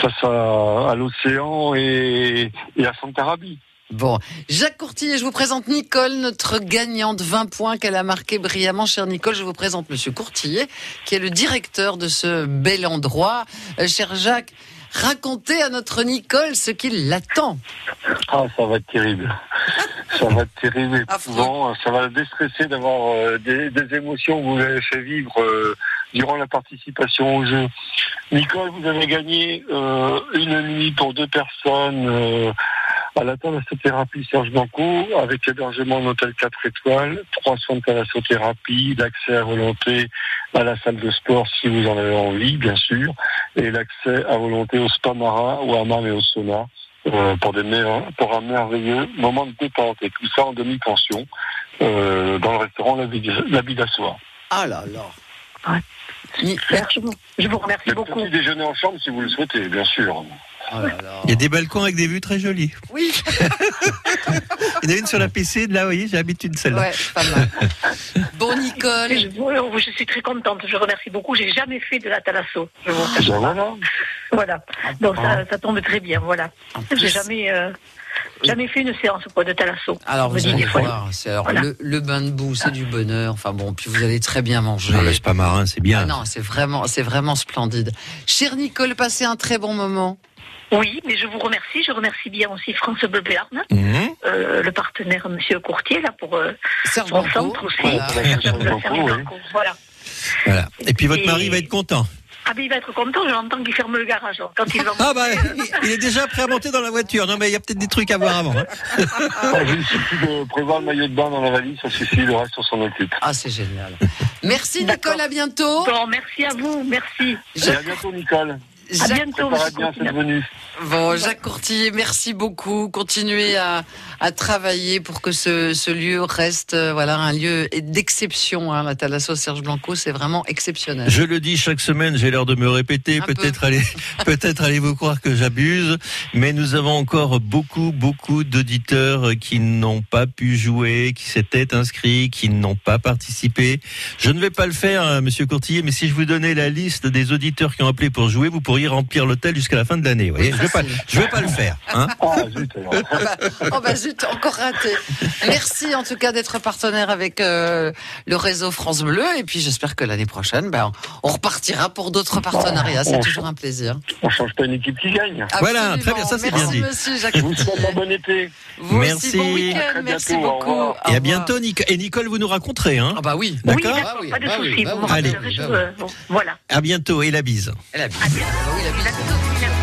face à, à l'océan et, et à Santarabie. Bon, Jacques Courtier, je vous présente Nicole, notre gagnante 20 points qu'elle a marqué brillamment. Cher Nicole, je vous présente Monsieur Courtier, qui est le directeur de ce bel endroit. Euh, cher Jacques, racontez à notre Nicole ce qui l'attend. Ah, ça va être terrible. Ça va être terrible, éprouvant. Ça va la déstresser d'avoir euh, des, des émotions que vous avez fait vivre euh, durant la participation au jeu. Nicole, vous avez gagné une nuit pour deux personnes à la thalassothérapie Serge Blanco avec hébergement en hôtel 4 étoiles, trois soins de thalassothérapie, l'accès à volonté à la salle de sport si vous en avez envie, bien sûr, et l'accès à volonté au spa marin, au hammam et au sauna. euh, pour, des pour un merveilleux moment de détente et tout ça en demi-pension euh, dans le restaurant La Vie- La Vie d'Assoir. Ah là là. Merci beaucoup. Je vous remercie Le beaucoup. petit déjeuner en chambre si vous le souhaitez, bien sûr. Il y a des balcons avec des vues très jolies. Oui. Il y en a une sur la piscine, là, oui, j'ai l'habitude de celle-là. Ouais, pas mal. Bon, Nicole. Je, je suis très contente. Je remercie beaucoup. J'ai jamais fait de la thalasso. Je vous Ben voilà. Voilà. Donc ça, ça tombe très bien. Voilà. J'ai jamais, euh, jamais fait une séance quoi, de thalasso. Alors, vous allez voir, alors Voilà. le, le bain de boue, c'est du bonheur. Enfin bon, puis vous allez très bien manger. Non, le spa marin, c'est bien. Ah non, c'est vraiment, c'est vraiment splendide. Chère Nicole, passez un très bon moment. Oui, mais je vous remercie. Je remercie bien aussi France Bleu Béarn. Mhm. euh, le partenaire Monsieur Courtier là pour euh, son centre aussi. voilà. Serge Blanco, Voilà. Voilà. Et puis votre Et- mari va être content. Ah ben il va être content, j'entends qu'il ferme le garage hein, quand il va Ah bah, il- il est déjà prêt à monter dans la voiture. Non mais il y a peut-être des trucs à voir avant. hein. Ah, Il suffit de prévoir le maillot de bain dans la valise, ça suffit, le reste on s'en occupe. Ah, c'est génial. Merci Nicole, à bientôt. Bon, merci à vous, merci. Et à bientôt Nicole. À bientôt, bien. Bon, Jacques Courtier, merci beaucoup. Continuez à, à travailler pour que ce, ce lieu reste euh, voilà un lieu d'exception. Hein. La Thalasso Serge Blanco, c'est vraiment exceptionnel. Je le dis chaque semaine, j'ai l'air de me répéter. Peu. Peut-être allez, peut-être allez-vous croire que j'abuse, mais nous avons encore beaucoup, beaucoup d'auditeurs qui n'ont pas pu jouer, qui s'étaient inscrits, qui n'ont pas participé. Je ne vais pas le faire, hein, Monsieur Courtier, mais si je vous donnais la liste des auditeurs qui ont appelé pour jouer, vous pourriez remplir l'hôtel jusqu'à la fin de l'année. vous voyez Je vais pas, je vais pas le faire. Hein Ah, zut. Ah bah, oh bah zut, encore raté. Merci en tout cas d'être partenaire avec euh, le réseau France Bleu. Et puis j'espère que l'année prochaine, ben, on repartira pour d'autres partenariats. C'est toujours un plaisir. On change pas une équipe qui gagne. Voilà, très bien, ça, c'est bien Merci, dit. monsieur Jacques Je vous Courtier. souhaite un bon été. Vous Merci. aussi, bon week-end. Merci bientôt, beaucoup. Et à bientôt, Nicole. Et Nicole, vous nous raconterez, hein Ah bah oui. Oui, D'accord d'accord, oui, pas de bah oui, soucis. bah vous. Allez. euh, bon, voilà. À bientôt et la bise. Ah oui, la bise.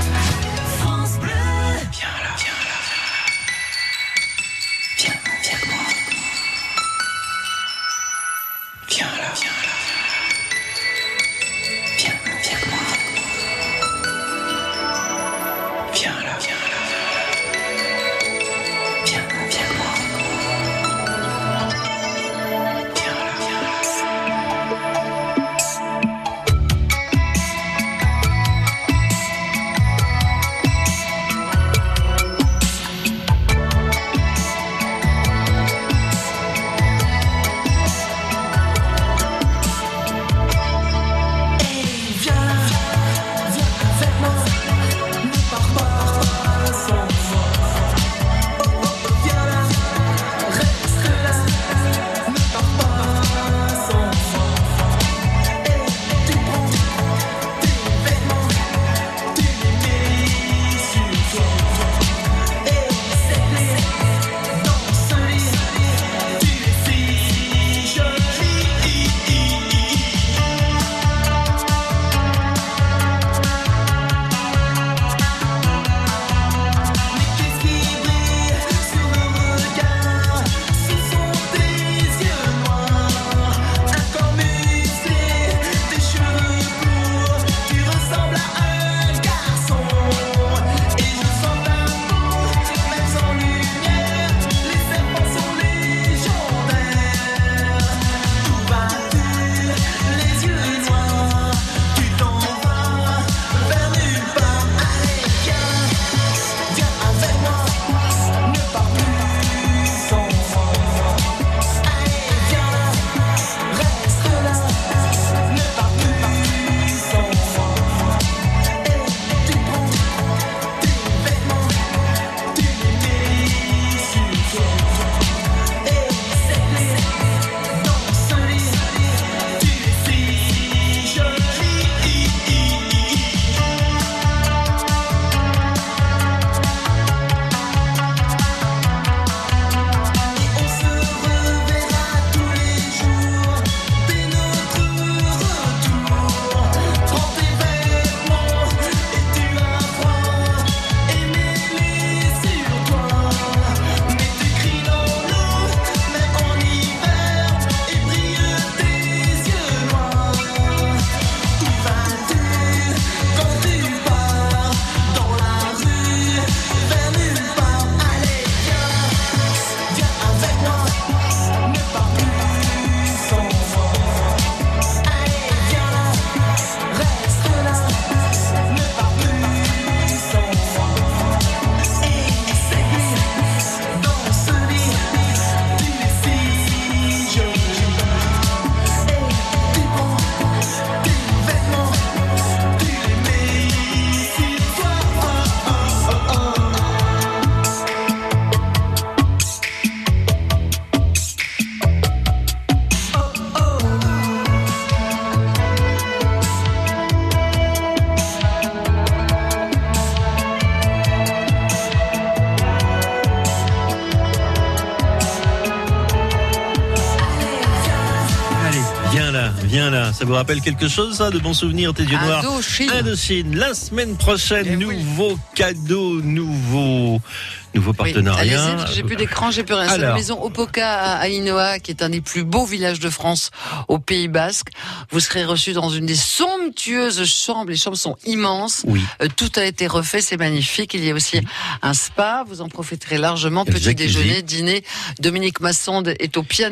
Ça vous rappelle quelque chose, ça, de bons souvenirs, tes yeux noirs Indochine. Indochine. La semaine prochaine, Eh nouveau cadeau, nouveau, nouveau Oui, partenariat. que j'ai plus d'écran, j'ai plus rien. C'est la maison Opoka à Ainoa, qui est un des plus beaux villages de France au Pays Basque. Vous serez reçu dans une des somptueuses chambres. Les chambres sont immenses. Oui. Euh, tout a été refait, c'est magnifique. Il y a aussi un spa. Vous en profiterez largement. Petit déjeuner, dîner. Dominique Massonde est au piano.